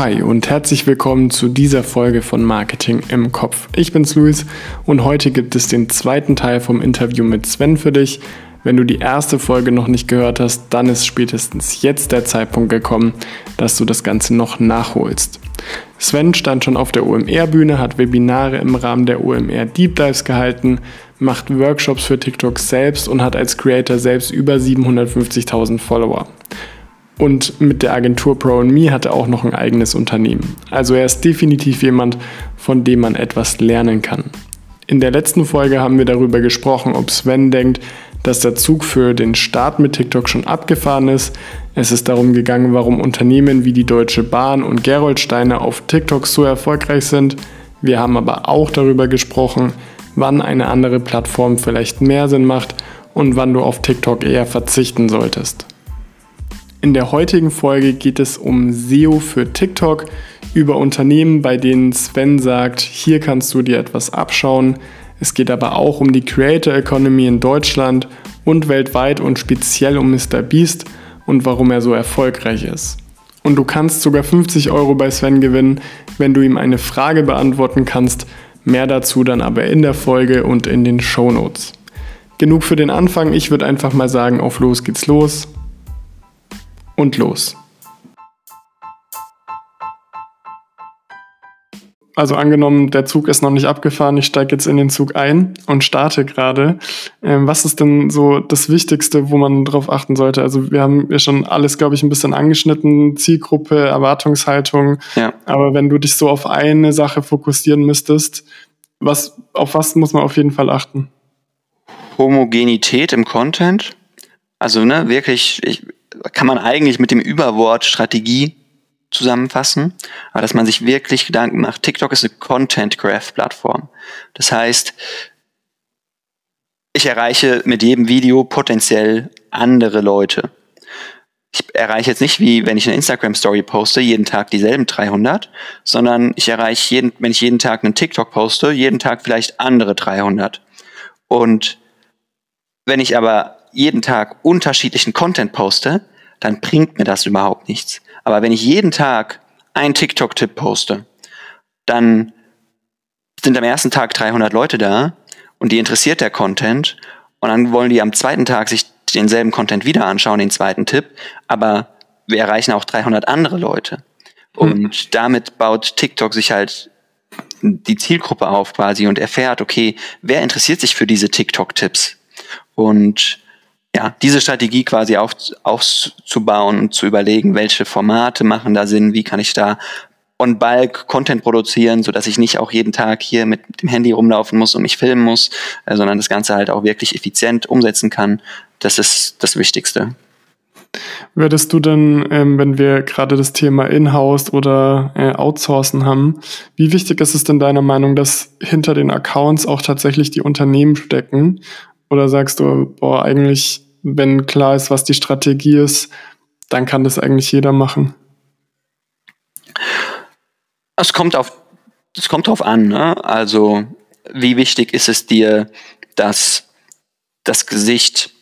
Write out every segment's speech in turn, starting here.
Hi und herzlich willkommen zu dieser Folge von Marketing im Kopf. Ich bin's Luis und heute gibt es den zweiten Teil vom Interview mit Sven für dich. Wenn du die erste Folge noch nicht gehört hast, dann ist spätestens jetzt der Zeitpunkt gekommen, dass du das Ganze noch nachholst. Sven stand schon auf der OMR-Bühne, hat Webinare im Rahmen der OMR Deep Dives gehalten, macht Workshops für TikTok selbst und hat als Creator selbst über 750.000 Follower. Und mit der Agentur Pro Me hat er auch noch ein eigenes Unternehmen. Also er ist definitiv jemand, von dem man etwas lernen kann. In der letzten Folge haben wir darüber gesprochen, ob Sven denkt, dass der Zug für den Start mit TikTok schon abgefahren ist. Es ist darum gegangen, warum Unternehmen wie die Deutsche Bahn und Geroldsteiner auf TikTok so erfolgreich sind. Wir haben aber auch darüber gesprochen, wann eine andere Plattform vielleicht mehr Sinn macht und wann du auf TikTok eher verzichten solltest. In der heutigen Folge geht es um SEO für TikTok, über Unternehmen, bei denen Sven sagt, hier kannst du dir etwas abschauen. Es geht aber auch um die Creator Economy in Deutschland und weltweit und speziell um Mr. Beast und warum er so erfolgreich ist. Und du kannst sogar 50 Euro bei Sven gewinnen, wenn du ihm eine Frage beantworten kannst. Mehr dazu dann aber in der Folge und in den Show Notes. Genug für den Anfang. Ich würde einfach mal sagen, auf los geht's los und los. Also angenommen, der Zug ist noch nicht abgefahren, ich steige jetzt in den Zug ein und starte gerade. Ähm, was ist denn so das Wichtigste, wo man drauf achten sollte? Also wir haben ja schon alles, glaube ich, ein bisschen angeschnitten, Zielgruppe, Erwartungshaltung. Ja. Aber wenn du dich so auf eine Sache fokussieren müsstest, was, auf was muss man auf jeden Fall achten? Homogenität im Content. Also ne, wirklich, ich, kann man eigentlich mit dem Überwort Strategie zusammenfassen, aber dass man sich wirklich Gedanken macht. TikTok ist eine Content Graph Plattform. Das heißt, ich erreiche mit jedem Video potenziell andere Leute. Ich erreiche jetzt nicht wie, wenn ich eine Instagram Story poste, jeden Tag dieselben 300, sondern ich erreiche jeden, wenn ich jeden Tag einen TikTok poste, jeden Tag vielleicht andere 300. Und wenn ich aber jeden Tag unterschiedlichen Content poste, dann bringt mir das überhaupt nichts. Aber wenn ich jeden Tag einen TikTok-Tipp poste, dann sind am ersten Tag 300 Leute da und die interessiert der Content und dann wollen die am zweiten Tag sich denselben Content wieder anschauen, den zweiten Tipp, aber wir erreichen auch 300 andere Leute. Und hm. damit baut TikTok sich halt die Zielgruppe auf quasi und erfährt, okay, wer interessiert sich für diese TikTok-Tipps? Und ja, diese Strategie quasi auf, aufzubauen und zu überlegen, welche Formate machen da Sinn, wie kann ich da on bulk Content produzieren, so dass ich nicht auch jeden Tag hier mit dem Handy rumlaufen muss und mich filmen muss, äh, sondern das Ganze halt auch wirklich effizient umsetzen kann. Das ist das Wichtigste. Würdest du denn, ähm, wenn wir gerade das Thema Inhouse oder äh, Outsourcen haben, wie wichtig ist es denn deiner Meinung, dass hinter den Accounts auch tatsächlich die Unternehmen stecken oder sagst du, boah, eigentlich, wenn klar ist, was die Strategie ist, dann kann das eigentlich jeder machen? Es kommt auf, es kommt drauf an, ne? Also, wie wichtig ist es dir, dass das Gesicht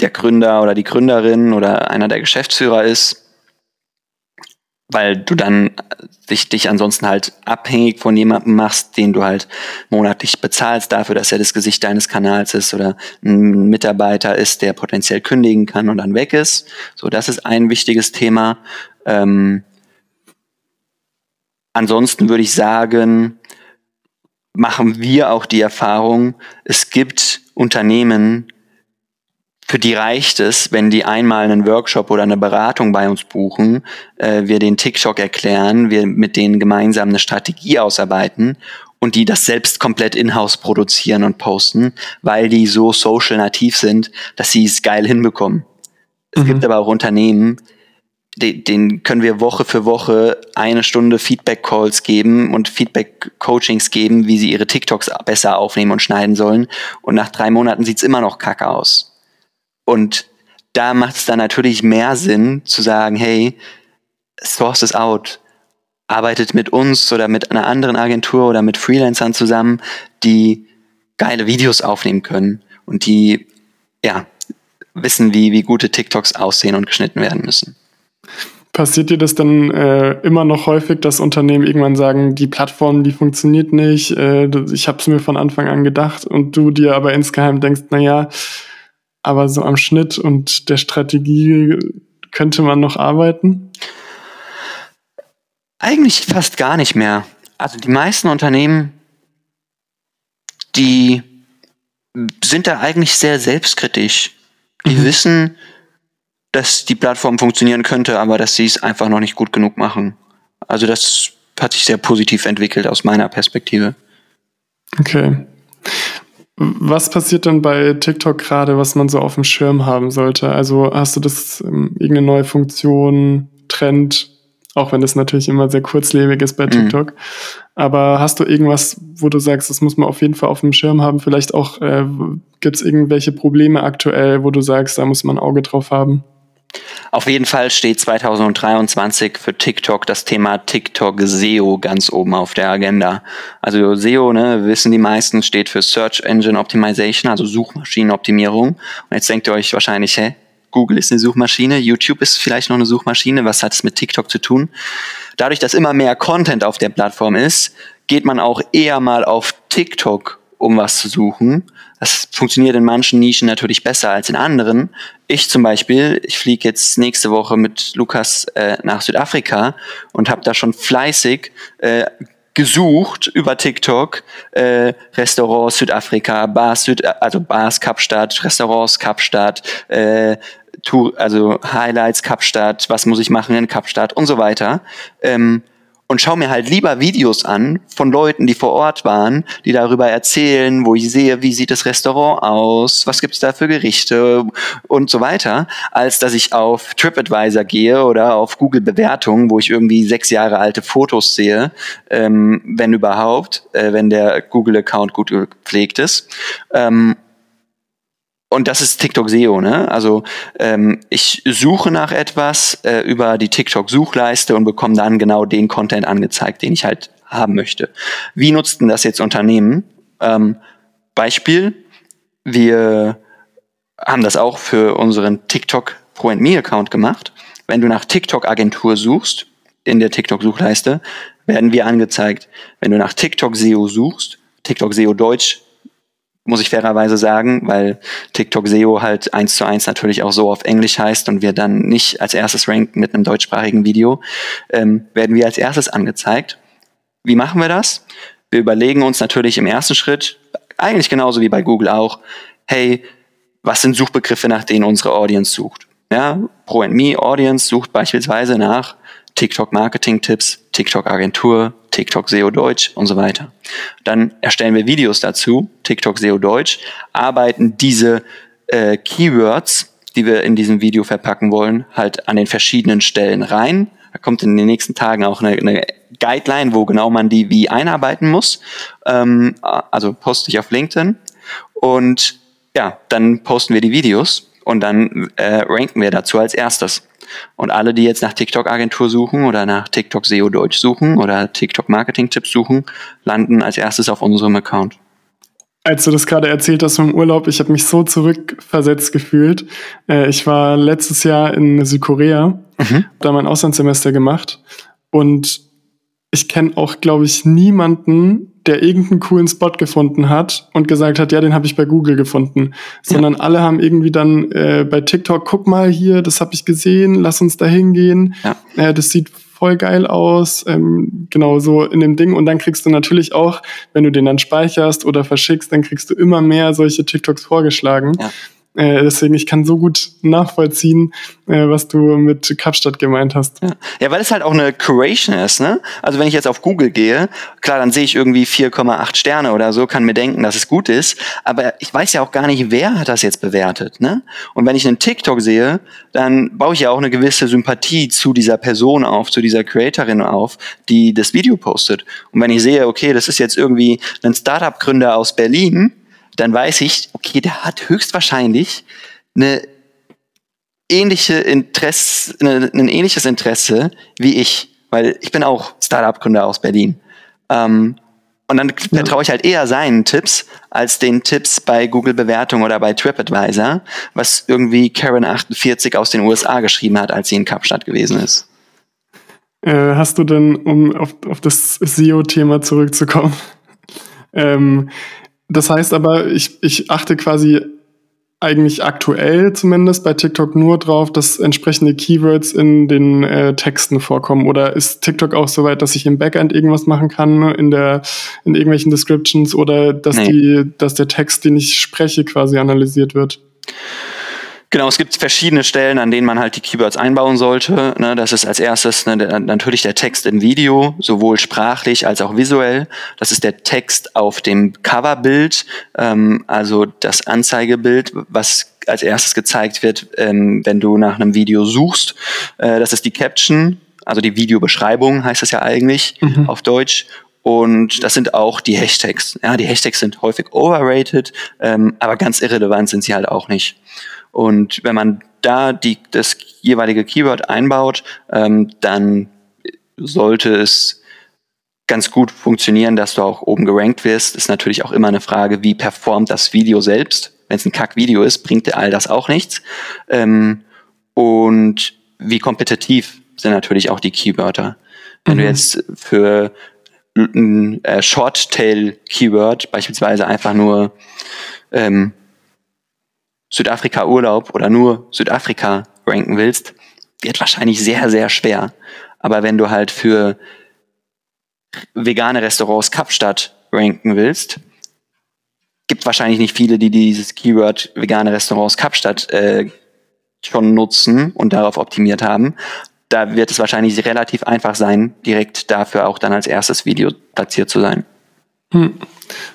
der Gründer oder die Gründerin oder einer der Geschäftsführer ist? Weil du dann dich, dich ansonsten halt abhängig von jemandem machst, den du halt monatlich bezahlst dafür, dass er das Gesicht deines Kanals ist oder ein Mitarbeiter ist, der potenziell kündigen kann und dann weg ist. So, das ist ein wichtiges Thema. Ähm, ansonsten würde ich sagen, machen wir auch die Erfahrung, es gibt Unternehmen, für die reicht es, wenn die einmal einen Workshop oder eine Beratung bei uns buchen, äh, wir den TikTok erklären, wir mit denen gemeinsam eine Strategie ausarbeiten und die das selbst komplett in-house produzieren und posten, weil die so social nativ sind, dass sie es geil hinbekommen. Es mhm. gibt aber auch Unternehmen, denen können wir Woche für Woche eine Stunde Feedback-Calls geben und Feedback-Coachings geben, wie sie ihre TikToks besser aufnehmen und schneiden sollen. Und nach drei Monaten sieht's immer noch kacke aus. Und da macht es dann natürlich mehr Sinn zu sagen, hey, source es out. Arbeitet mit uns oder mit einer anderen Agentur oder mit Freelancern zusammen, die geile Videos aufnehmen können und die, ja, wissen, wie, wie gute TikToks aussehen und geschnitten werden müssen. Passiert dir das dann äh, immer noch häufig, dass Unternehmen irgendwann sagen, die Plattform, die funktioniert nicht, äh, ich habe es mir von Anfang an gedacht und du dir aber insgeheim denkst, na ja, aber so am Schnitt und der Strategie könnte man noch arbeiten? Eigentlich fast gar nicht mehr. Also die meisten Unternehmen, die sind da eigentlich sehr selbstkritisch. Die mhm. wissen, dass die Plattform funktionieren könnte, aber dass sie es einfach noch nicht gut genug machen. Also das hat sich sehr positiv entwickelt aus meiner Perspektive. Okay. Was passiert dann bei TikTok gerade, was man so auf dem Schirm haben sollte? Also hast du das ähm, irgendeine neue Funktion, Trend, auch wenn das natürlich immer sehr kurzlebig ist bei mhm. TikTok. Mhm. Aber hast du irgendwas, wo du sagst, das muss man auf jeden Fall auf dem Schirm haben? Vielleicht auch, äh, gibt es irgendwelche Probleme aktuell, wo du sagst, da muss man ein Auge drauf haben? Auf jeden Fall steht 2023 für TikTok das Thema TikTok SEO ganz oben auf der Agenda. Also SEO, ne, wissen die meisten, steht für Search Engine Optimization, also Suchmaschinenoptimierung. Und jetzt denkt ihr euch wahrscheinlich, hä, Google ist eine Suchmaschine, YouTube ist vielleicht noch eine Suchmaschine, was hat es mit TikTok zu tun? Dadurch, dass immer mehr Content auf der Plattform ist, geht man auch eher mal auf TikTok, um was zu suchen. Das funktioniert in manchen Nischen natürlich besser als in anderen. Ich zum Beispiel, ich fliege jetzt nächste Woche mit Lukas äh, nach Südafrika und habe da schon fleißig äh, gesucht über TikTok äh, Restaurants Südafrika, Bars Süd, also Bars Kapstadt, Restaurants Kapstadt, äh, Tour, also Highlights Kapstadt, was muss ich machen in Kapstadt und so weiter. Ähm, und schaue mir halt lieber Videos an von Leuten, die vor Ort waren, die darüber erzählen, wo ich sehe, wie sieht das Restaurant aus, was gibt es da für Gerichte und so weiter, als dass ich auf TripAdvisor gehe oder auf Google Bewertungen, wo ich irgendwie sechs Jahre alte Fotos sehe, ähm, wenn überhaupt, äh, wenn der Google-Account gut gepflegt ist. Ähm, und das ist TikTok SEO, ne? Also ähm, ich suche nach etwas äh, über die TikTok-Suchleiste und bekomme dann genau den Content angezeigt, den ich halt haben möchte. Wie nutzten das jetzt Unternehmen? Ähm, Beispiel, wir haben das auch für unseren TikTok Pro Me Account gemacht. Wenn du nach TikTok Agentur suchst in der TikTok Suchleiste, werden wir angezeigt. Wenn du nach TikTok SEO suchst, TikTok SEO Deutsch muss ich fairerweise sagen, weil TikTok SEO halt eins zu eins natürlich auch so auf Englisch heißt und wir dann nicht als erstes ranken mit einem deutschsprachigen Video, ähm, werden wir als erstes angezeigt. Wie machen wir das? Wir überlegen uns natürlich im ersten Schritt, eigentlich genauso wie bei Google auch, hey, was sind Suchbegriffe, nach denen unsere Audience sucht? Ja, Pro and Me Audience sucht beispielsweise nach TikTok Marketing Tipps, TikTok Agentur, TikTok SEO Deutsch und so weiter. Dann erstellen wir Videos dazu, TikTok SEO Deutsch, arbeiten diese äh, Keywords, die wir in diesem Video verpacken wollen, halt an den verschiedenen Stellen rein. Da kommt in den nächsten Tagen auch eine, eine Guideline, wo genau man die wie einarbeiten muss. Ähm, also poste ich auf LinkedIn und ja, dann posten wir die Videos und dann äh, ranken wir dazu als erstes. Und alle, die jetzt nach TikTok-Agentur suchen oder nach TikTok SEO Deutsch suchen oder TikTok-Marketing-Tipps suchen, landen als erstes auf unserem Account. Als du das gerade erzählt hast vom Urlaub, ich habe mich so zurückversetzt gefühlt. Äh, ich war letztes Jahr in Südkorea, mhm. da mein Auslandssemester gemacht und ich kenne auch, glaube ich, niemanden, der irgendeinen coolen Spot gefunden hat und gesagt hat, ja, den habe ich bei Google gefunden, sondern ja. alle haben irgendwie dann äh, bei TikTok, guck mal hier, das habe ich gesehen, lass uns da hingehen. Ja. Äh, das sieht voll geil aus, ähm, genau so in dem Ding. Und dann kriegst du natürlich auch, wenn du den dann speicherst oder verschickst, dann kriegst du immer mehr solche TikToks vorgeschlagen. Ja. Äh, deswegen, ich kann so gut nachvollziehen, äh, was du mit Kapstadt gemeint hast. Ja. ja, weil es halt auch eine Curation ist, ne? Also wenn ich jetzt auf Google gehe, klar, dann sehe ich irgendwie 4,8 Sterne oder so, kann mir denken, dass es gut ist, aber ich weiß ja auch gar nicht, wer hat das jetzt bewertet, ne? Und wenn ich einen TikTok sehe, dann baue ich ja auch eine gewisse Sympathie zu dieser Person auf, zu dieser Creatorin auf, die das Video postet. Und wenn ich sehe, okay, das ist jetzt irgendwie ein Startup-Gründer aus Berlin, dann weiß ich, okay, der hat höchstwahrscheinlich eine ähnliche Interesse, eine, ein ähnliches Interesse wie ich, weil ich bin auch Startup-Gründer aus Berlin. Ähm, und dann vertraue ich halt eher seinen Tipps als den Tipps bei Google Bewertung oder bei TripAdvisor, was irgendwie Karen 48 aus den USA geschrieben hat, als sie in Kapstadt gewesen ist. Äh, hast du denn, um auf, auf das SEO-Thema zurückzukommen, ähm, das heißt aber, ich, ich achte quasi eigentlich aktuell zumindest bei TikTok nur drauf, dass entsprechende Keywords in den äh, Texten vorkommen? Oder ist TikTok auch so weit, dass ich im Backend irgendwas machen kann in der in irgendwelchen Descriptions oder dass nee. die dass der Text, den ich spreche, quasi analysiert wird? Genau, es gibt verschiedene Stellen, an denen man halt die Keywords einbauen sollte. Ne, das ist als erstes ne, der, natürlich der Text im Video, sowohl sprachlich als auch visuell. Das ist der Text auf dem Coverbild, ähm, also das Anzeigebild, was als erstes gezeigt wird, ähm, wenn du nach einem Video suchst. Äh, das ist die Caption, also die Videobeschreibung heißt das ja eigentlich mhm. auf Deutsch. Und das sind auch die Hashtags. Ja, die Hashtags sind häufig overrated, ähm, aber ganz irrelevant sind sie halt auch nicht. Und wenn man da die, das jeweilige Keyword einbaut, ähm, dann sollte es ganz gut funktionieren, dass du auch oben gerankt wirst. Ist natürlich auch immer eine Frage, wie performt das Video selbst. Wenn es ein Kack-Video ist, bringt dir all das auch nichts. Ähm, und wie kompetitiv sind natürlich auch die Keywörter. Wenn mhm. du jetzt für ein äh, Short-Tail-Keyword beispielsweise einfach nur ähm, Südafrika Urlaub oder nur Südafrika ranken willst, wird wahrscheinlich sehr, sehr schwer. Aber wenn du halt für vegane Restaurants Kapstadt ranken willst, gibt wahrscheinlich nicht viele, die dieses Keyword vegane Restaurants Kapstadt äh, schon nutzen und darauf optimiert haben. Da wird es wahrscheinlich relativ einfach sein, direkt dafür auch dann als erstes Video platziert zu sein. Hm.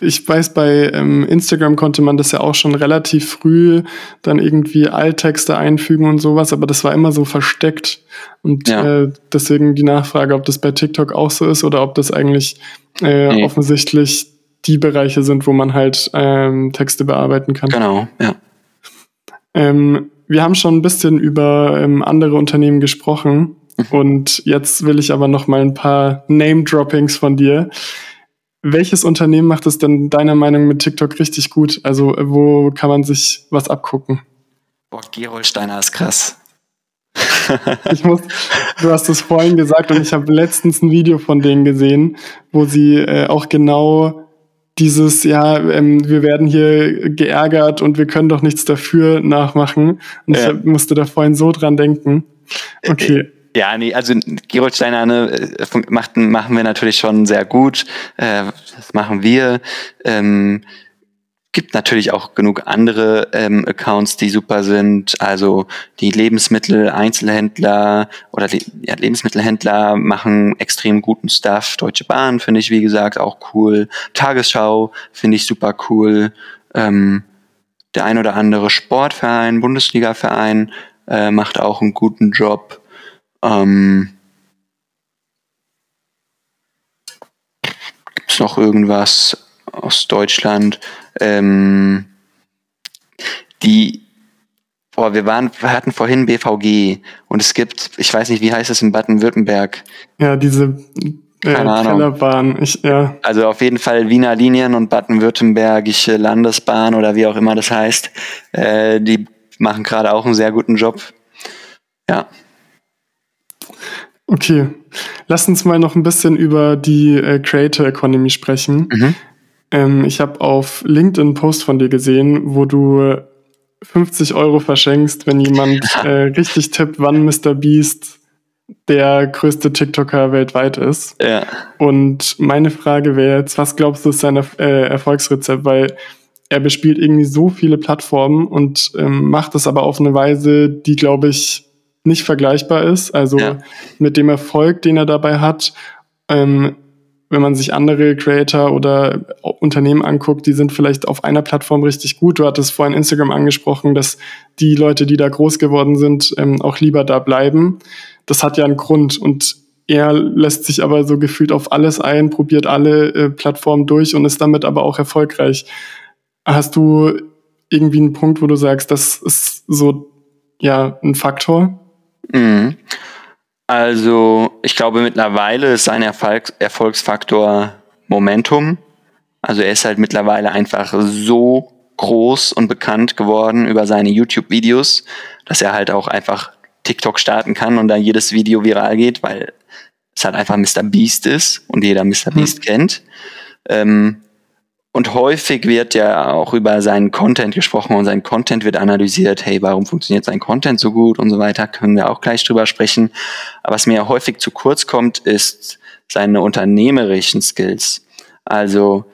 Ich weiß, bei ähm, Instagram konnte man das ja auch schon relativ früh dann irgendwie Alttexte einfügen und sowas, aber das war immer so versteckt. Und ja. äh, deswegen die Nachfrage, ob das bei TikTok auch so ist oder ob das eigentlich äh, nee. offensichtlich die Bereiche sind, wo man halt ähm, Texte bearbeiten kann. Genau, ja. Ähm, wir haben schon ein bisschen über ähm, andere Unternehmen gesprochen mhm. und jetzt will ich aber noch mal ein paar Name-Droppings von dir. Welches Unternehmen macht es denn deiner Meinung mit TikTok richtig gut? Also wo kann man sich was abgucken? Boah, Gerolsteiner ist krass. ich muss, du hast es vorhin gesagt und ich habe letztens ein Video von denen gesehen, wo sie äh, auch genau dieses, ja, ähm, wir werden hier geärgert und wir können doch nichts dafür nachmachen. Und ja. ich musste da vorhin so dran denken. Okay. Ja, nee, also Gerold Steiner ne, äh, macht, machen wir natürlich schon sehr gut. Äh, das machen wir. Ähm, gibt natürlich auch genug andere ähm, Accounts, die super sind. Also die Lebensmittel-Einzelhändler oder ja, Lebensmittelhändler machen extrem guten Stuff. Deutsche Bahn finde ich, wie gesagt, auch cool. Tagesschau finde ich super cool. Ähm, der ein oder andere Sportverein, Bundesliga-Verein äh, macht auch einen guten Job. Ähm, Gibt es noch irgendwas aus Deutschland? Ähm, die, boah, wir waren, wir hatten vorhin BVG und es gibt, ich weiß nicht, wie heißt es in Baden-Württemberg? Ja, diese äh, Kellerbahn. Ich, ja. Also auf jeden Fall Wiener Linien und Baden-Württembergische Landesbahn oder wie auch immer das heißt. Äh, die machen gerade auch einen sehr guten Job. Ja. Okay, lass uns mal noch ein bisschen über die äh, Creator Economy sprechen. Mhm. Ähm, ich habe auf LinkedIn einen Post von dir gesehen, wo du 50 Euro verschenkst, wenn jemand äh, richtig tippt, wann Mr. Beast der größte TikToker weltweit ist. Ja. Und meine Frage wäre jetzt, was glaubst du ist sein äh, Erfolgsrezept? Weil er bespielt irgendwie so viele Plattformen und ähm, macht das aber auf eine Weise, die, glaube ich, nicht vergleichbar ist. Also ja. mit dem Erfolg, den er dabei hat, ähm, wenn man sich andere Creator oder Unternehmen anguckt, die sind vielleicht auf einer Plattform richtig gut. Du hattest vorhin Instagram angesprochen, dass die Leute, die da groß geworden sind, ähm, auch lieber da bleiben. Das hat ja einen Grund und er lässt sich aber so gefühlt auf alles ein, probiert alle äh, Plattformen durch und ist damit aber auch erfolgreich. Hast du irgendwie einen Punkt, wo du sagst, das ist so ja ein Faktor? Mhm. Also, ich glaube, mittlerweile ist sein Erfolg, Erfolgsfaktor Momentum. Also, er ist halt mittlerweile einfach so groß und bekannt geworden über seine YouTube-Videos, dass er halt auch einfach TikTok starten kann und da jedes Video viral geht, weil es halt einfach Mr. Beast ist und jeder Mr. Hm. Beast kennt. Ähm, und häufig wird ja auch über seinen Content gesprochen und sein Content wird analysiert. Hey, warum funktioniert sein Content so gut und so weiter? Können wir auch gleich drüber sprechen. Aber was mir häufig zu kurz kommt, ist seine unternehmerischen Skills. Also,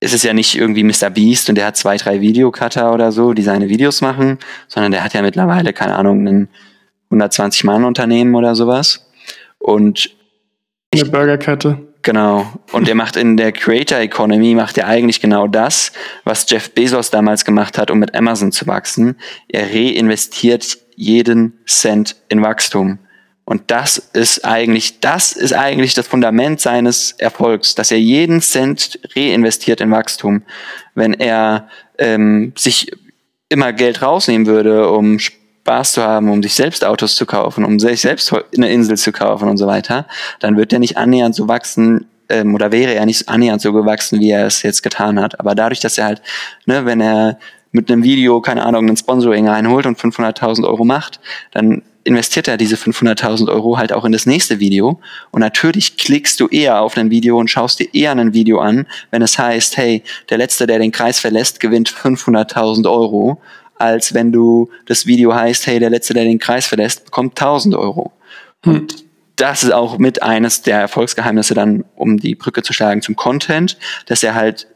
es ist ja nicht irgendwie Mr. Beast und der hat zwei, drei Videocutter oder so, die seine Videos machen, sondern der hat ja mittlerweile, keine Ahnung, ein 120-Mann-Unternehmen oder sowas. Und eine Burgerkette. Genau. Und er macht in der Creator Economy, macht er eigentlich genau das, was Jeff Bezos damals gemacht hat, um mit Amazon zu wachsen. Er reinvestiert jeden Cent in Wachstum. Und das ist eigentlich, das ist eigentlich das Fundament seines Erfolgs, dass er jeden Cent reinvestiert in Wachstum. Wenn er ähm, sich immer Geld rausnehmen würde, um Spaß zu haben, um sich selbst Autos zu kaufen, um sich selbst eine Insel zu kaufen und so weiter, dann wird er nicht annähernd so wachsen, ähm, oder wäre er nicht annähernd so gewachsen, wie er es jetzt getan hat. Aber dadurch, dass er halt, ne, wenn er mit einem Video, keine Ahnung, ein Sponsoring einholt und 500.000 Euro macht, dann investiert er diese 500.000 Euro halt auch in das nächste Video. Und natürlich klickst du eher auf ein Video und schaust dir eher ein Video an, wenn es heißt, hey, der Letzte, der den Kreis verlässt, gewinnt 500.000 Euro als wenn du das Video heißt, hey, der Letzte, der den Kreis verlässt, bekommt 1000 Euro. Hm. Und das ist auch mit eines der Erfolgsgeheimnisse dann, um die Brücke zu schlagen zum Content, dass er halt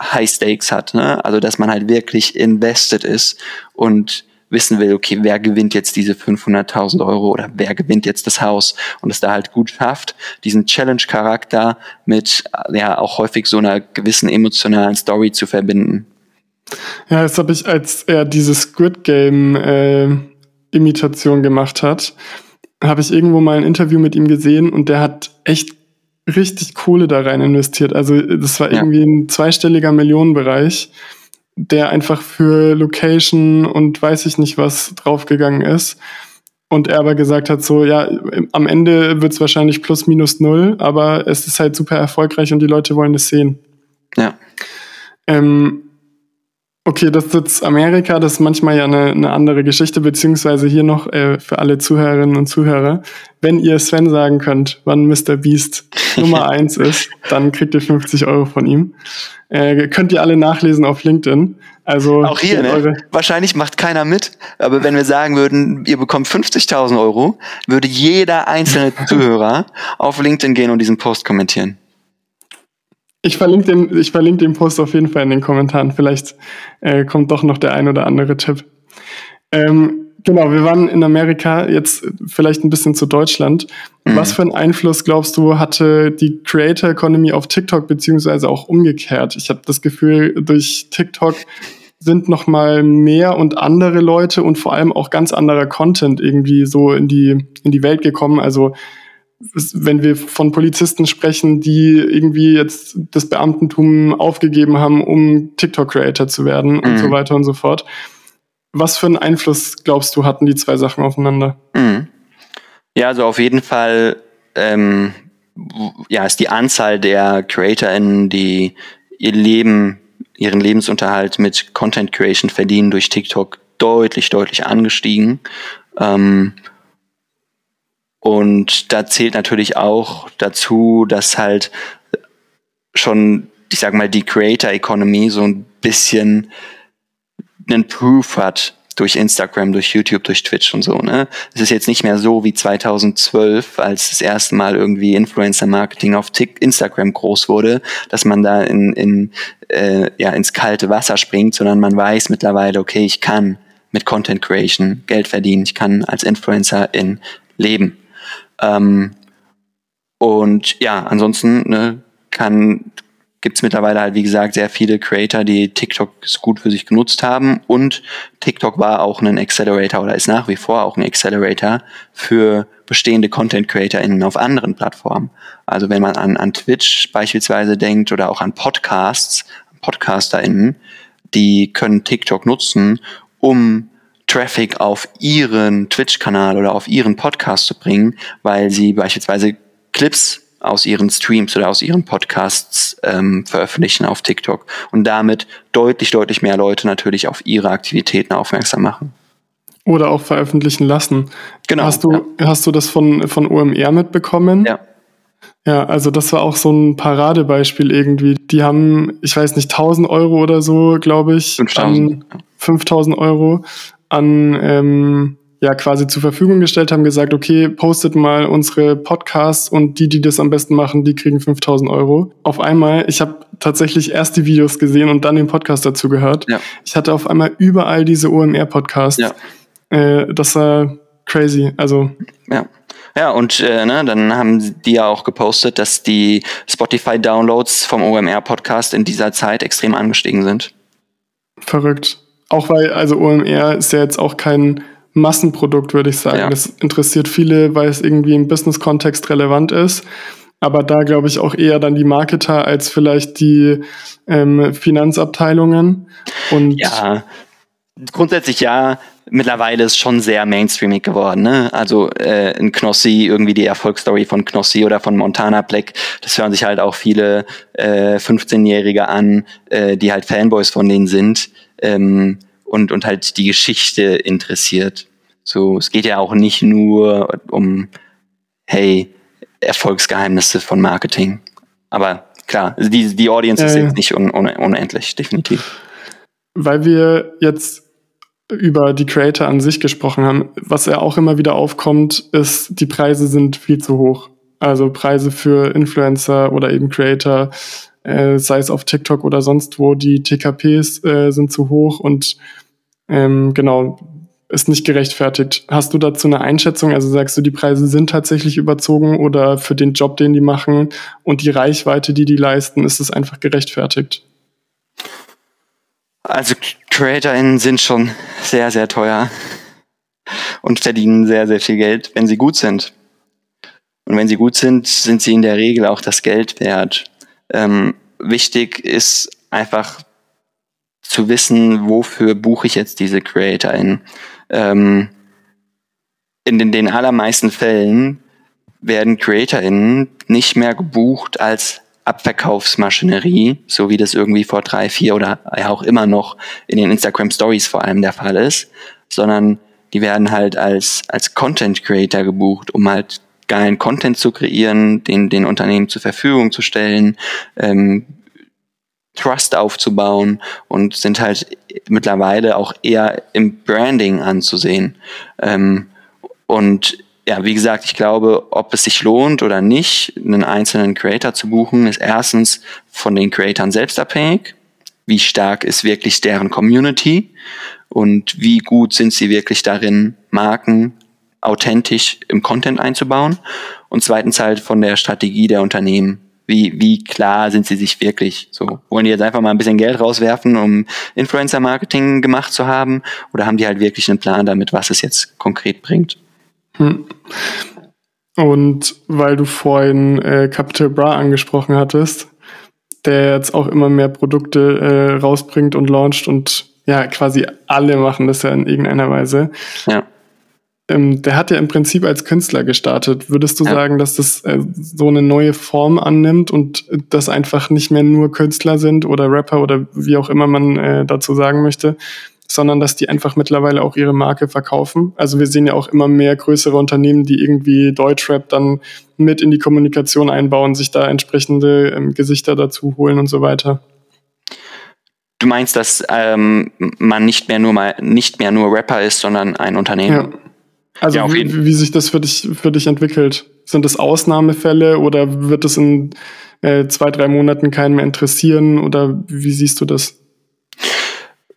High Stakes hat, ne? Also, dass man halt wirklich invested ist und wissen will, okay, wer gewinnt jetzt diese 500.000 Euro oder wer gewinnt jetzt das Haus und es da halt gut schafft, diesen Challenge-Charakter mit ja auch häufig so einer gewissen emotionalen Story zu verbinden. Ja, das habe ich, als er diese Squid Game äh, Imitation gemacht hat, habe ich irgendwo mal ein Interview mit ihm gesehen und der hat echt richtig Kohle da rein investiert. Also das war ja. irgendwie ein zweistelliger Millionenbereich, der einfach für Location und weiß ich nicht was draufgegangen ist. Und er aber gesagt hat, so, ja, am Ende wird es wahrscheinlich plus minus null, aber es ist halt super erfolgreich und die Leute wollen es sehen. Ja. Ähm, Okay, das ist jetzt Amerika, das ist manchmal ja eine, eine andere Geschichte, beziehungsweise hier noch äh, für alle Zuhörerinnen und Zuhörer. Wenn ihr Sven sagen könnt, wann Mr. Beast Nummer eins ist, dann kriegt ihr 50 Euro von ihm. Äh, könnt ihr alle nachlesen auf LinkedIn. Also auch hier, ne? Wahrscheinlich macht keiner mit, aber wenn wir sagen würden, ihr bekommt 50.000 Euro, würde jeder einzelne Zuhörer auf LinkedIn gehen und diesen Post kommentieren. Ich verlinke den, ich verlinke den Post auf jeden Fall in den Kommentaren. Vielleicht äh, kommt doch noch der ein oder andere Tipp. Ähm, genau, wir waren in Amerika, jetzt vielleicht ein bisschen zu Deutschland. Mhm. Was für einen Einfluss glaubst du hatte die Creator Economy auf TikTok beziehungsweise auch umgekehrt? Ich habe das Gefühl, durch TikTok sind noch mal mehr und andere Leute und vor allem auch ganz anderer Content irgendwie so in die in die Welt gekommen. Also wenn wir von Polizisten sprechen, die irgendwie jetzt das Beamtentum aufgegeben haben, um TikTok-Creator zu werden mhm. und so mhm. weiter und so fort. Was für einen Einfluss, glaubst du, hatten die zwei Sachen aufeinander? Mhm. Ja, also auf jeden Fall ähm, ja, ist die Anzahl der CreatorInnen, die ihr Leben, ihren Lebensunterhalt mit Content Creation verdienen durch TikTok deutlich, deutlich angestiegen. Ähm, und da zählt natürlich auch dazu, dass halt schon, ich sag mal, die Creator Economy so ein bisschen einen Proof hat durch Instagram, durch YouTube, durch Twitch und so. Ne? Es ist jetzt nicht mehr so wie 2012, als das erste Mal irgendwie Influencer-Marketing auf Instagram groß wurde, dass man da in, in, äh, ja, ins kalte Wasser springt, sondern man weiß mittlerweile, okay, ich kann mit Content Creation Geld verdienen, ich kann als Influencer in leben. Ähm, und ja, ansonsten ne, kann gibt es mittlerweile halt, wie gesagt, sehr viele Creator, die TikTok gut für sich genutzt haben. Und TikTok war auch ein Accelerator oder ist nach wie vor auch ein Accelerator für bestehende Content CreatorInnen auf anderen Plattformen. Also wenn man an, an Twitch beispielsweise denkt oder auch an Podcasts, PodcasterInnen, die können TikTok nutzen, um Traffic auf ihren Twitch-Kanal oder auf ihren Podcast zu bringen, weil sie beispielsweise Clips aus ihren Streams oder aus ihren Podcasts ähm, veröffentlichen auf TikTok und damit deutlich, deutlich mehr Leute natürlich auf ihre Aktivitäten aufmerksam machen. Oder auch veröffentlichen lassen. Genau. Hast du, ja. hast du das von, von OMR mitbekommen? Ja. Ja, also das war auch so ein Paradebeispiel irgendwie. Die haben, ich weiß nicht, 1000 Euro oder so, glaube ich. 5000. 5000 Euro an ähm, ja quasi zur Verfügung gestellt haben, gesagt, okay, postet mal unsere Podcasts und die, die das am besten machen, die kriegen 5000 Euro. Auf einmal, ich habe tatsächlich erst die Videos gesehen und dann den Podcast dazu gehört. Ja. Ich hatte auf einmal überall diese OMR-Podcasts. Ja. Äh, das war crazy. Also ja. Ja, und äh, ne, dann haben die ja auch gepostet, dass die Spotify-Downloads vom OMR-Podcast in dieser Zeit extrem angestiegen sind. Verrückt. Auch weil, also OMR ist ja jetzt auch kein Massenprodukt, würde ich sagen. Ja. Das interessiert viele, weil es irgendwie im Business-Kontext relevant ist. Aber da glaube ich auch eher dann die Marketer als vielleicht die ähm, Finanzabteilungen. Und ja, grundsätzlich ja. Mittlerweile ist schon sehr mainstreamig geworden. Ne? Also äh, in Knossi, irgendwie die Erfolgsstory von Knossi oder von Montana Black, das hören sich halt auch viele äh, 15-Jährige an, äh, die halt Fanboys von denen sind. Ähm, und, und halt die Geschichte interessiert. So, es geht ja auch nicht nur um, hey, Erfolgsgeheimnisse von Marketing. Aber klar, die, die Audience äh, ist jetzt nicht un, un, unendlich, definitiv. Weil wir jetzt über die Creator an sich gesprochen haben, was ja auch immer wieder aufkommt, ist, die Preise sind viel zu hoch. Also Preise für Influencer oder eben Creator, äh, sei es auf TikTok oder sonst wo, die TKPs äh, sind zu hoch und ähm, genau, ist nicht gerechtfertigt. Hast du dazu eine Einschätzung? Also sagst du, die Preise sind tatsächlich überzogen oder für den Job, den die machen und die Reichweite, die die leisten, ist es einfach gerechtfertigt? Also CreatorInnen sind schon sehr, sehr teuer und verdienen sehr, sehr viel Geld, wenn sie gut sind. Und wenn sie gut sind, sind sie in der Regel auch das Geld wert. Ähm, wichtig ist einfach zu wissen, wofür buche ich jetzt diese CreatorInnen. Ähm, in den, den allermeisten Fällen werden CreatorInnen nicht mehr gebucht als Abverkaufsmaschinerie, so wie das irgendwie vor drei, vier oder auch immer noch in den Instagram Stories vor allem der Fall ist, sondern die werden halt als, als Content Creator gebucht, um halt geilen Content zu kreieren, den, den Unternehmen zur Verfügung zu stellen, ähm, Trust aufzubauen und sind halt mittlerweile auch eher im Branding anzusehen. Ähm, und ja, wie gesagt, ich glaube, ob es sich lohnt oder nicht, einen einzelnen Creator zu buchen, ist erstens von den Creatoren selbst abhängig. Wie stark ist wirklich deren Community und wie gut sind sie wirklich darin, Marken authentisch im Content einzubauen. Und zweitens halt von der Strategie der Unternehmen wie, wie klar sind sie sich wirklich? So, wollen die jetzt einfach mal ein bisschen Geld rauswerfen, um Influencer-Marketing gemacht zu haben? Oder haben die halt wirklich einen Plan damit, was es jetzt konkret bringt? Hm. Und weil du vorhin äh, Capital Bra angesprochen hattest, der jetzt auch immer mehr Produkte äh, rausbringt und launcht und ja, quasi alle machen das ja in irgendeiner Weise. Ja. Ähm, der hat ja im Prinzip als Künstler gestartet. Würdest du ja. sagen, dass das äh, so eine neue Form annimmt und das einfach nicht mehr nur Künstler sind oder Rapper oder wie auch immer man äh, dazu sagen möchte, sondern dass die einfach mittlerweile auch ihre Marke verkaufen? Also wir sehen ja auch immer mehr größere Unternehmen, die irgendwie Deutschrap dann mit in die Kommunikation einbauen, sich da entsprechende ähm, Gesichter dazu holen und so weiter. Du meinst, dass ähm, man nicht mehr nur mal nicht mehr nur Rapper ist, sondern ein Unternehmen? Ja. Also ja, wie, wie, sich das für dich, für dich entwickelt. Sind das Ausnahmefälle oder wird es in äh, zwei, drei Monaten keinen mehr interessieren oder wie siehst du das?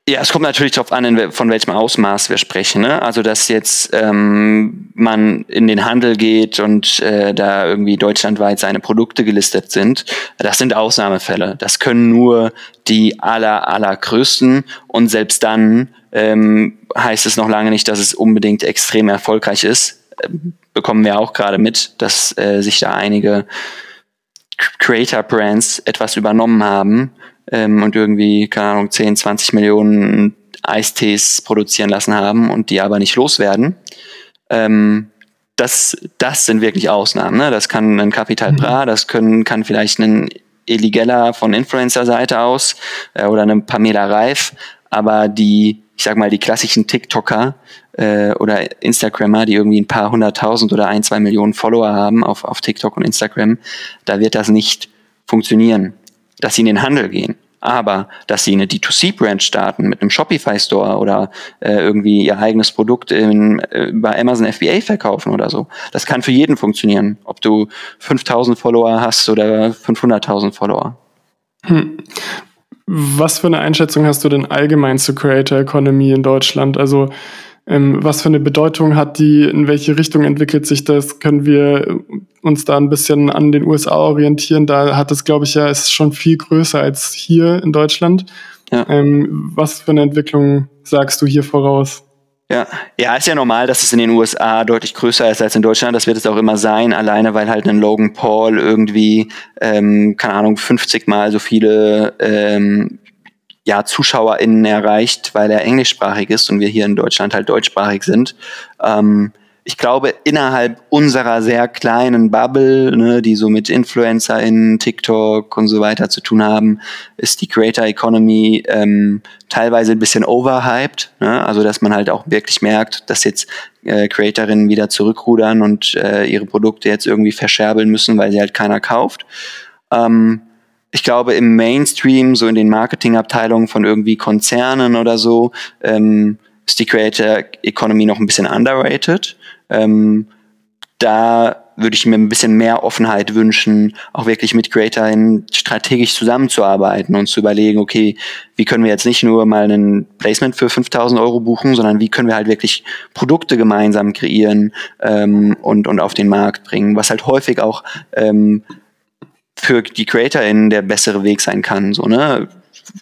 Ja, es kommt natürlich darauf an, von welchem Ausmaß wir sprechen. Ne? Also, dass jetzt ähm, man in den Handel geht und äh, da irgendwie deutschlandweit seine Produkte gelistet sind, das sind Ausnahmefälle. Das können nur die aller, allergrößten und selbst dann ähm, heißt es noch lange nicht, dass es unbedingt extrem erfolgreich ist. Ähm, bekommen wir auch gerade mit, dass äh, sich da einige Creator-Brands etwas übernommen haben ähm, und irgendwie, keine Ahnung, 10, 20 Millionen Eistees produzieren lassen haben und die aber nicht loswerden. Ähm, das, das sind wirklich Ausnahmen. Ne? Das kann ein Capital mhm. Bra, das können, kann vielleicht ein Eligella von Influencer-Seite aus äh, oder eine Pamela Reif, aber die ich sag mal, die klassischen TikToker äh, oder Instagrammer, die irgendwie ein paar hunderttausend oder ein, zwei Millionen Follower haben auf, auf TikTok und Instagram, da wird das nicht funktionieren, dass sie in den Handel gehen. Aber dass sie eine D2C-Brand starten mit einem Shopify-Store oder äh, irgendwie ihr eigenes Produkt in, äh, bei Amazon FBA verkaufen oder so, das kann für jeden funktionieren, ob du 5000 Follower hast oder 500.000 Follower. Hm. Was für eine Einschätzung hast du denn allgemein zur Creator Economy in Deutschland? Also ähm, was für eine Bedeutung hat die? In welche Richtung entwickelt sich das? Können wir uns da ein bisschen an den USA orientieren? Da hat es, glaube ich, ja, ist schon viel größer als hier in Deutschland. Ja. Ähm, was für eine Entwicklung sagst du hier voraus? Ja, ja, ist ja normal, dass es in den USA deutlich größer ist als in Deutschland. Das wird es auch immer sein, alleine weil halt ein Logan Paul irgendwie, ähm, keine Ahnung, 50 mal so viele ähm, ja, ZuschauerInnen erreicht, weil er englischsprachig ist und wir hier in Deutschland halt deutschsprachig sind. Ähm, ich glaube, innerhalb unserer sehr kleinen Bubble, ne, die so mit InfluencerInnen, TikTok und so weiter zu tun haben, ist die Creator Economy ähm, teilweise ein bisschen overhyped. Ne? Also, dass man halt auch wirklich merkt, dass jetzt äh, Creatorinnen wieder zurückrudern und äh, ihre Produkte jetzt irgendwie verscherbeln müssen, weil sie halt keiner kauft. Ähm, ich glaube, im Mainstream, so in den Marketingabteilungen von irgendwie Konzernen oder so, ähm, ist die Creator Economy noch ein bisschen underrated. Ähm, da würde ich mir ein bisschen mehr Offenheit wünschen, auch wirklich mit CreatorInnen strategisch zusammenzuarbeiten und zu überlegen, okay, wie können wir jetzt nicht nur mal ein Placement für 5000 Euro buchen, sondern wie können wir halt wirklich Produkte gemeinsam kreieren ähm, und, und auf den Markt bringen, was halt häufig auch ähm, für die CreatorInnen der bessere Weg sein kann. So, ne?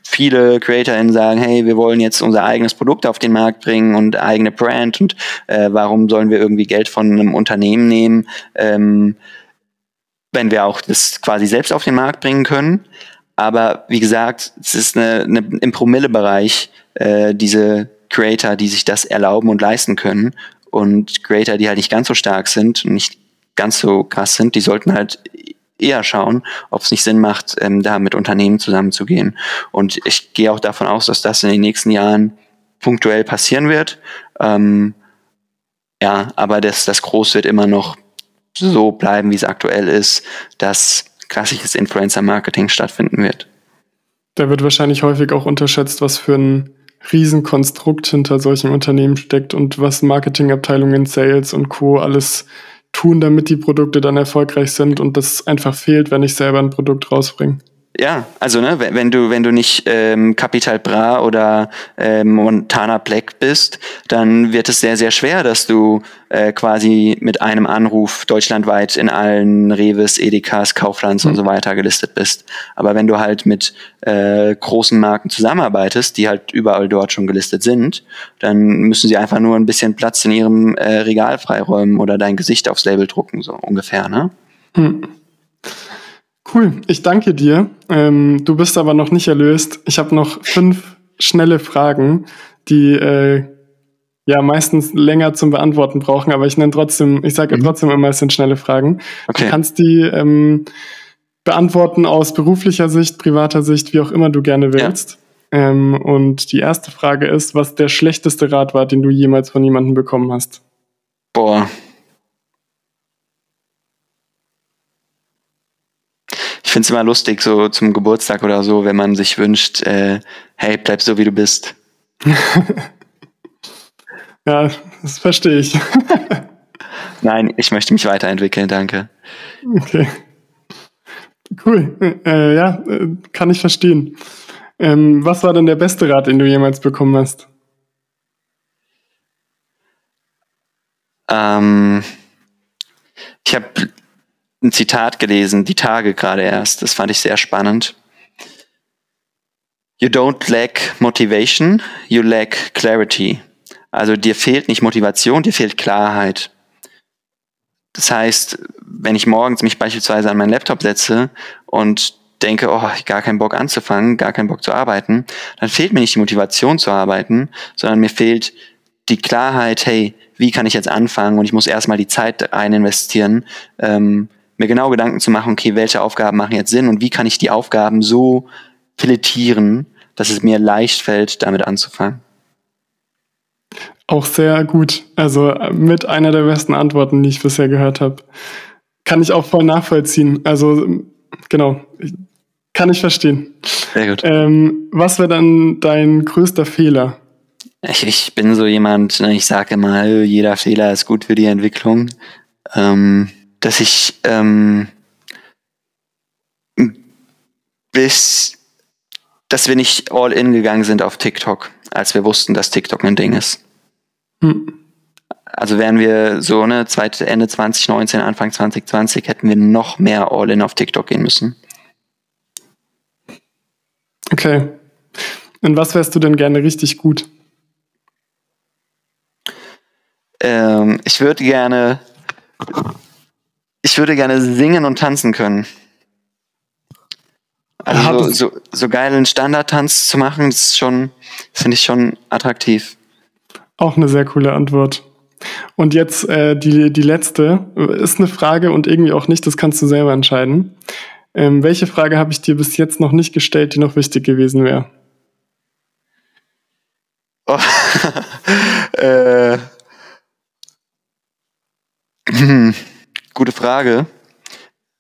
Viele CreatorInnen sagen, hey, wir wollen jetzt unser eigenes Produkt auf den Markt bringen und eigene Brand und äh, warum sollen wir irgendwie Geld von einem Unternehmen nehmen, ähm, wenn wir auch das quasi selbst auf den Markt bringen können. Aber wie gesagt, es ist eine, eine, im Promille-Bereich äh, diese Creator, die sich das erlauben und leisten können. Und Creator, die halt nicht ganz so stark sind und nicht ganz so krass sind, die sollten halt eher schauen, ob es nicht Sinn macht, ähm, da mit Unternehmen zusammenzugehen. Und ich gehe auch davon aus, dass das in den nächsten Jahren punktuell passieren wird. Ähm, ja, aber das, das Groß wird immer noch so bleiben, wie es aktuell ist, dass klassisches Influencer-Marketing stattfinden wird. Da wird wahrscheinlich häufig auch unterschätzt, was für ein Riesenkonstrukt hinter solchen Unternehmen steckt und was Marketingabteilungen, Sales und Co. alles tun, damit die Produkte dann erfolgreich sind und das einfach fehlt, wenn ich selber ein Produkt rausbringe. Ja, also ne, wenn du wenn du nicht ähm, Capital Bra oder ähm, Montana Black bist, dann wird es sehr sehr schwer, dass du äh, quasi mit einem Anruf deutschlandweit in allen Reves, Edekas, Kauflands mhm. und so weiter gelistet bist. Aber wenn du halt mit äh, großen Marken zusammenarbeitest, die halt überall dort schon gelistet sind, dann müssen sie einfach nur ein bisschen Platz in ihrem äh, Regal freiräumen oder dein Gesicht aufs Label drucken, so ungefähr, ne? Mhm. Cool, ich danke dir. Ähm, du bist aber noch nicht erlöst. Ich habe noch fünf schnelle Fragen, die äh, ja meistens länger zum Beantworten brauchen, aber ich nenne trotzdem, ich sage mhm. trotzdem immer, es sind schnelle Fragen. Okay. Du kannst die ähm, beantworten aus beruflicher Sicht, privater Sicht, wie auch immer du gerne willst. Ja. Ähm, und die erste Frage ist, was der schlechteste Rat war, den du jemals von jemandem bekommen hast? Boah, finde es immer lustig, so zum Geburtstag oder so, wenn man sich wünscht, äh, hey, bleib so wie du bist. ja, das verstehe ich. Nein, ich möchte mich weiterentwickeln, danke. Okay. Cool. Äh, ja, äh, kann ich verstehen. Ähm, was war denn der beste Rat, den du jemals bekommen hast? Ähm, ich habe ein Zitat gelesen, die Tage gerade erst. Das fand ich sehr spannend. You don't lack motivation, you lack clarity. Also dir fehlt nicht Motivation, dir fehlt Klarheit. Das heißt, wenn ich morgens mich beispielsweise an meinen Laptop setze und denke, oh, ich gar keinen Bock anzufangen, gar keinen Bock zu arbeiten, dann fehlt mir nicht die Motivation zu arbeiten, sondern mir fehlt die Klarheit, hey, wie kann ich jetzt anfangen? Und ich muss erstmal die Zeit rein investieren, ähm, mir genau Gedanken zu machen, okay, welche Aufgaben machen jetzt Sinn und wie kann ich die Aufgaben so filetieren, dass es mir leicht fällt, damit anzufangen. Auch sehr gut. Also äh, mit einer der besten Antworten, die ich bisher gehört habe. Kann ich auch voll nachvollziehen. Also genau, kann ich verstehen. Sehr gut. Ähm, was wäre dann dein größter Fehler? Ich, ich bin so jemand, ne, ich sage immer, jeder Fehler ist gut für die Entwicklung. Ähm, dass ich ähm, bis, dass wir nicht all in gegangen sind auf TikTok, als wir wussten, dass TikTok ein Ding ist. Hm. Also wären wir so ne, zweite Ende 2019, Anfang 2020, hätten wir noch mehr all in auf TikTok gehen müssen. Okay. Und was wärst du denn gerne richtig gut? Ähm, ich würde gerne, ich würde gerne singen und tanzen können. Also so, so, so geilen Standardtanz zu machen, das ist schon, finde ich schon attraktiv. Auch eine sehr coole Antwort. Und jetzt äh, die, die letzte ist eine Frage und irgendwie auch nicht, das kannst du selber entscheiden. Ähm, welche Frage habe ich dir bis jetzt noch nicht gestellt, die noch wichtig gewesen wäre? Oh, äh, hm, gute Frage.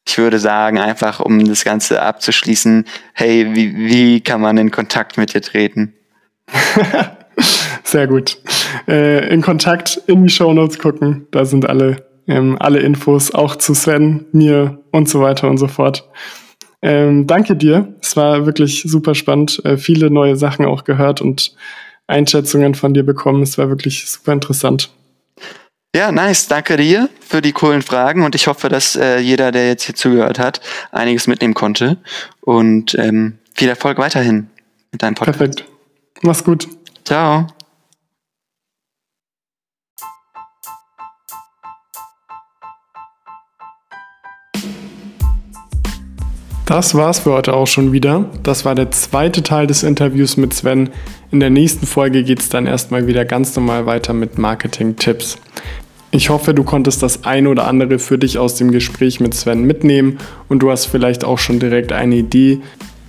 Ich würde sagen, einfach um das Ganze abzuschließen, hey, wie, wie kann man in Kontakt mit dir treten? Sehr gut. Äh, in Kontakt in die Show Notes gucken. Da sind alle, ähm, alle Infos, auch zu Sven, mir und so weiter und so fort. Ähm, danke dir. Es war wirklich super spannend. Äh, viele neue Sachen auch gehört und Einschätzungen von dir bekommen. Es war wirklich super interessant. Ja, nice. Danke dir für die coolen Fragen und ich hoffe, dass äh, jeder, der jetzt hier zugehört hat, einiges mitnehmen konnte. Und ähm, viel Erfolg weiterhin mit deinem Podcast. Perfekt. Mach's gut. Ciao. Das war's für heute auch schon wieder. Das war der zweite Teil des Interviews mit Sven. In der nächsten Folge geht's dann erstmal wieder ganz normal weiter mit Marketing-Tipps. Ich hoffe, du konntest das ein oder andere für dich aus dem Gespräch mit Sven mitnehmen und du hast vielleicht auch schon direkt eine Idee,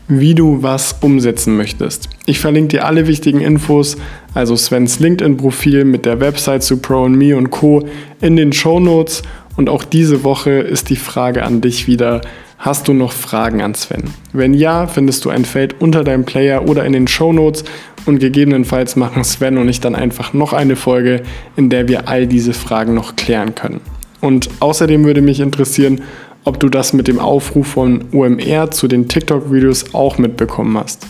wie du was umsetzen möchtest. Ich verlinke dir alle wichtigen Infos, also Svens LinkedIn-Profil mit der Website zu Pro Me und Co. in den Show Notes. Und auch diese Woche ist die Frage an dich wieder, Hast du noch Fragen an Sven? Wenn ja, findest du ein Feld unter deinem Player oder in den Show Notes und gegebenenfalls machen Sven und ich dann einfach noch eine Folge, in der wir all diese Fragen noch klären können. Und außerdem würde mich interessieren, ob du das mit dem Aufruf von UMR zu den TikTok-Videos auch mitbekommen hast.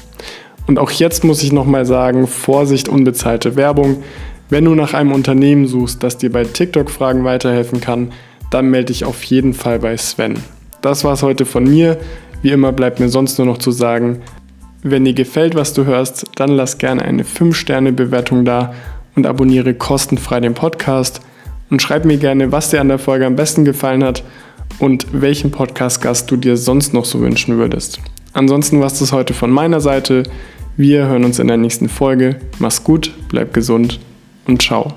Und auch jetzt muss ich nochmal sagen, Vorsicht, unbezahlte Werbung. Wenn du nach einem Unternehmen suchst, das dir bei TikTok-Fragen weiterhelfen kann, dann melde dich auf jeden Fall bei Sven. Das war es heute von mir. Wie immer bleibt mir sonst nur noch zu sagen, wenn dir gefällt, was du hörst, dann lass gerne eine 5-Sterne-Bewertung da und abonniere kostenfrei den Podcast und schreib mir gerne, was dir an der Folge am besten gefallen hat und welchen Podcast-Gast du dir sonst noch so wünschen würdest. Ansonsten war es das heute von meiner Seite. Wir hören uns in der nächsten Folge. Mach's gut, bleib gesund und ciao.